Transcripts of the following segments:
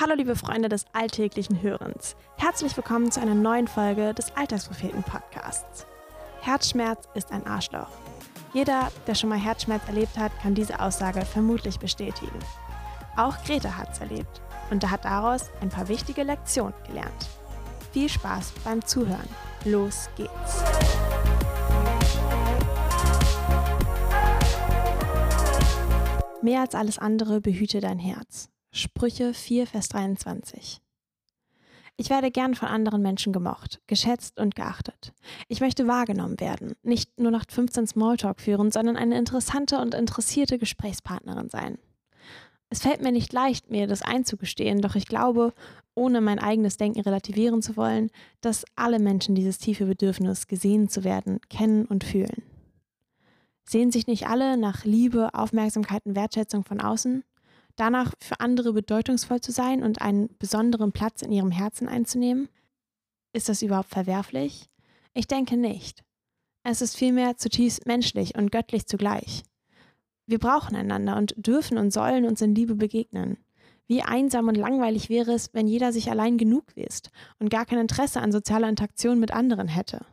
Hallo liebe Freunde des alltäglichen Hörens. Herzlich willkommen zu einer neuen Folge des Alltagspropheten Podcasts. Herzschmerz ist ein Arschloch. Jeder, der schon mal Herzschmerz erlebt hat, kann diese Aussage vermutlich bestätigen. Auch Greta hat es erlebt und hat daraus ein paar wichtige Lektionen gelernt. Viel Spaß beim Zuhören. Los geht's. Mehr als alles andere behüte dein Herz. Sprüche 4, Vers 23. Ich werde gern von anderen Menschen gemocht, geschätzt und geachtet. Ich möchte wahrgenommen werden, nicht nur nach 15 Smalltalk führen, sondern eine interessante und interessierte Gesprächspartnerin sein. Es fällt mir nicht leicht, mir das einzugestehen, doch ich glaube, ohne mein eigenes Denken relativieren zu wollen, dass alle Menschen dieses tiefe Bedürfnis, gesehen zu werden, kennen und fühlen. Sehen sich nicht alle nach Liebe, Aufmerksamkeit und Wertschätzung von außen? Danach für andere bedeutungsvoll zu sein und einen besonderen Platz in ihrem Herzen einzunehmen? Ist das überhaupt verwerflich? Ich denke nicht. Es ist vielmehr zutiefst menschlich und göttlich zugleich. Wir brauchen einander und dürfen und sollen uns in Liebe begegnen. Wie einsam und langweilig wäre es, wenn jeder sich allein genug ist und gar kein Interesse an sozialer Interaktion mit anderen hätte.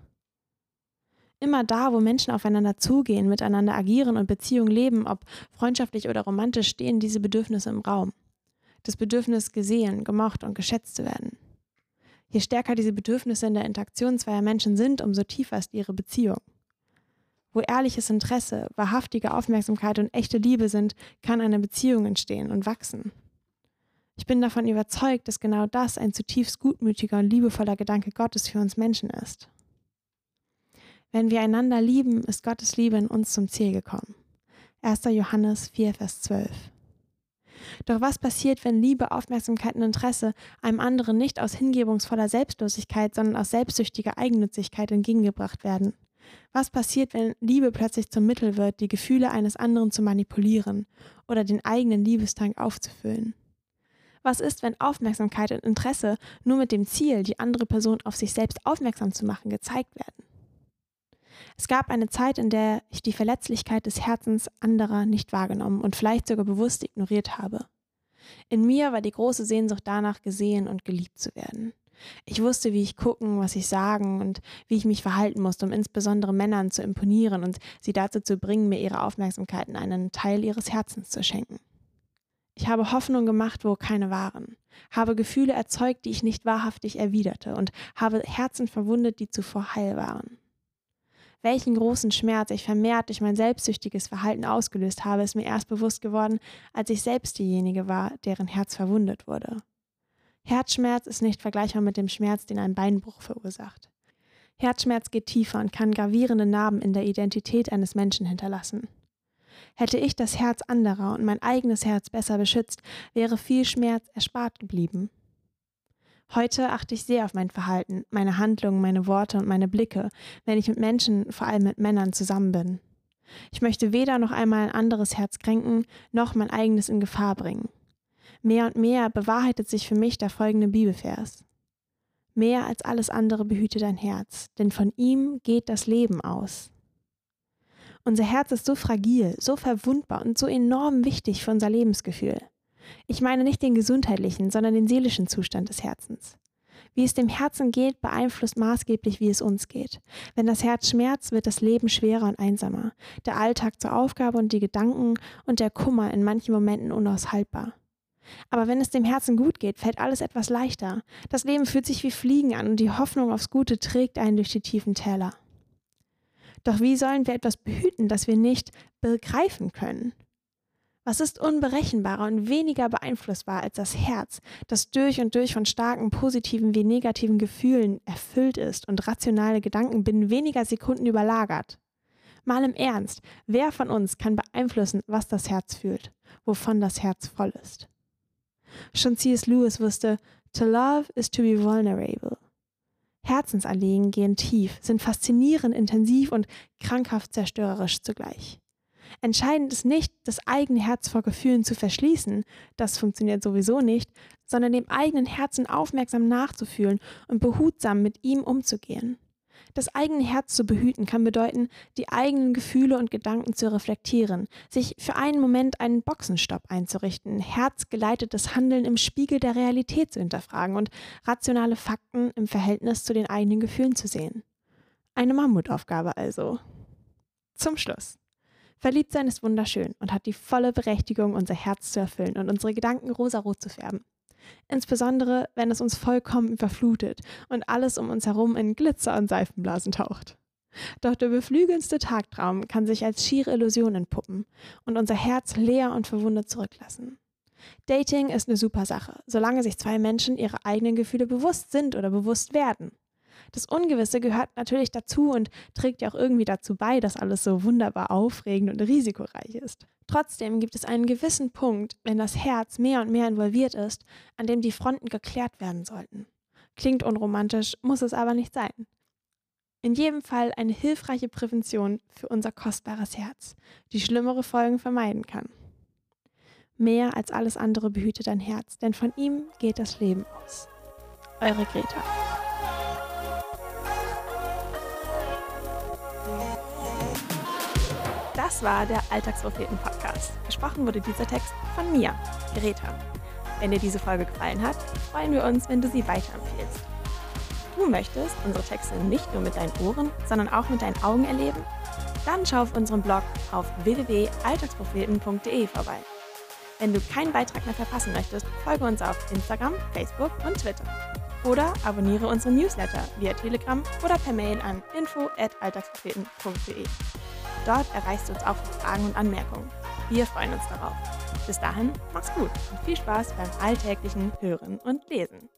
Immer da, wo Menschen aufeinander zugehen, miteinander agieren und Beziehungen leben, ob freundschaftlich oder romantisch, stehen diese Bedürfnisse im Raum. Das Bedürfnis, gesehen, gemocht und geschätzt zu werden. Je stärker diese Bedürfnisse in der Interaktion zweier Menschen sind, umso tiefer ist ihre Beziehung. Wo ehrliches Interesse, wahrhaftige Aufmerksamkeit und echte Liebe sind, kann eine Beziehung entstehen und wachsen. Ich bin davon überzeugt, dass genau das ein zutiefst gutmütiger und liebevoller Gedanke Gottes für uns Menschen ist. Wenn wir einander lieben, ist Gottes Liebe in uns zum Ziel gekommen. 1. Johannes 4, Vers 12. Doch was passiert, wenn Liebe, Aufmerksamkeit und Interesse einem anderen nicht aus hingebungsvoller Selbstlosigkeit, sondern aus selbstsüchtiger Eigennützigkeit entgegengebracht werden? Was passiert, wenn Liebe plötzlich zum Mittel wird, die Gefühle eines anderen zu manipulieren oder den eigenen Liebestank aufzufüllen? Was ist, wenn Aufmerksamkeit und Interesse nur mit dem Ziel, die andere Person auf sich selbst aufmerksam zu machen, gezeigt werden? Es gab eine Zeit, in der ich die Verletzlichkeit des Herzens anderer nicht wahrgenommen und vielleicht sogar bewusst ignoriert habe. In mir war die große Sehnsucht danach, gesehen und geliebt zu werden. Ich wusste, wie ich gucken, was ich sagen und wie ich mich verhalten musste, um insbesondere Männern zu imponieren und sie dazu zu bringen, mir ihre Aufmerksamkeit in einen Teil ihres Herzens zu schenken. Ich habe Hoffnung gemacht, wo keine waren, habe Gefühle erzeugt, die ich nicht wahrhaftig erwiderte und habe Herzen verwundet, die zuvor heil waren. Welchen großen Schmerz ich vermehrt durch mein selbstsüchtiges Verhalten ausgelöst habe, ist mir erst bewusst geworden, als ich selbst diejenige war, deren Herz verwundet wurde. Herzschmerz ist nicht vergleichbar mit dem Schmerz, den ein Beinbruch verursacht. Herzschmerz geht tiefer und kann gravierende Narben in der Identität eines Menschen hinterlassen. Hätte ich das Herz anderer und mein eigenes Herz besser beschützt, wäre viel Schmerz erspart geblieben. Heute achte ich sehr auf mein Verhalten, meine Handlungen, meine Worte und meine Blicke, wenn ich mit Menschen, vor allem mit Männern, zusammen bin. Ich möchte weder noch einmal ein anderes Herz kränken, noch mein eigenes in Gefahr bringen. Mehr und mehr bewahrheitet sich für mich der folgende Bibelvers. Mehr als alles andere behüte dein Herz, denn von ihm geht das Leben aus. Unser Herz ist so fragil, so verwundbar und so enorm wichtig für unser Lebensgefühl. Ich meine nicht den gesundheitlichen, sondern den seelischen Zustand des Herzens. Wie es dem Herzen geht, beeinflusst maßgeblich, wie es uns geht. Wenn das Herz schmerzt, wird das Leben schwerer und einsamer, der Alltag zur Aufgabe und die Gedanken und der Kummer in manchen Momenten unaushaltbar. Aber wenn es dem Herzen gut geht, fällt alles etwas leichter. Das Leben fühlt sich wie Fliegen an und die Hoffnung aufs Gute trägt einen durch die tiefen Täler. Doch wie sollen wir etwas behüten, das wir nicht begreifen können? Was ist unberechenbarer und weniger beeinflussbar als das Herz, das durch und durch von starken positiven wie negativen Gefühlen erfüllt ist und rationale Gedanken binnen weniger Sekunden überlagert? Mal im Ernst, wer von uns kann beeinflussen, was das Herz fühlt, wovon das Herz voll ist? Schon C.S. Lewis wusste, to love is to be vulnerable. Herzensanliegen gehen tief, sind faszinierend intensiv und krankhaft zerstörerisch zugleich. Entscheidend ist nicht, das eigene Herz vor Gefühlen zu verschließen, das funktioniert sowieso nicht, sondern dem eigenen Herzen aufmerksam nachzufühlen und behutsam mit ihm umzugehen. Das eigene Herz zu behüten kann bedeuten, die eigenen Gefühle und Gedanken zu reflektieren, sich für einen Moment einen Boxenstopp einzurichten, herzgeleitetes Handeln im Spiegel der Realität zu hinterfragen und rationale Fakten im Verhältnis zu den eigenen Gefühlen zu sehen. Eine Mammutaufgabe also. Zum Schluss. Verliebtsein ist wunderschön und hat die volle Berechtigung, unser Herz zu erfüllen und unsere Gedanken rosarot zu färben. Insbesondere, wenn es uns vollkommen überflutet und alles um uns herum in Glitzer und Seifenblasen taucht. Doch der beflügelndste Tagtraum kann sich als schiere Illusion entpuppen und unser Herz leer und verwundet zurücklassen. Dating ist eine super Sache, solange sich zwei Menschen ihre eigenen Gefühle bewusst sind oder bewusst werden. Das Ungewisse gehört natürlich dazu und trägt ja auch irgendwie dazu bei, dass alles so wunderbar aufregend und risikoreich ist. Trotzdem gibt es einen gewissen Punkt, wenn das Herz mehr und mehr involviert ist, an dem die Fronten geklärt werden sollten. Klingt unromantisch, muss es aber nicht sein. In jedem Fall eine hilfreiche Prävention für unser kostbares Herz, die schlimmere Folgen vermeiden kann. Mehr als alles andere behütet dein Herz, denn von ihm geht das Leben aus. Eure Greta. Das war der Alltagspropheten-Podcast. Gesprochen wurde dieser Text von mir, Greta. Wenn dir diese Folge gefallen hat, freuen wir uns, wenn du sie weiterempfehlst. Du möchtest unsere Texte nicht nur mit deinen Ohren, sondern auch mit deinen Augen erleben? Dann schau auf unserem Blog auf www.alltagspropheten.de vorbei. Wenn du keinen Beitrag mehr verpassen möchtest, folge uns auf Instagram, Facebook und Twitter. Oder abonniere unseren Newsletter via Telegram oder per Mail an info@alltagspropheten.de. Dort erreichst du uns auch mit Fragen und Anmerkungen. Wir freuen uns darauf. Bis dahin, mach's gut und viel Spaß beim alltäglichen Hören und Lesen.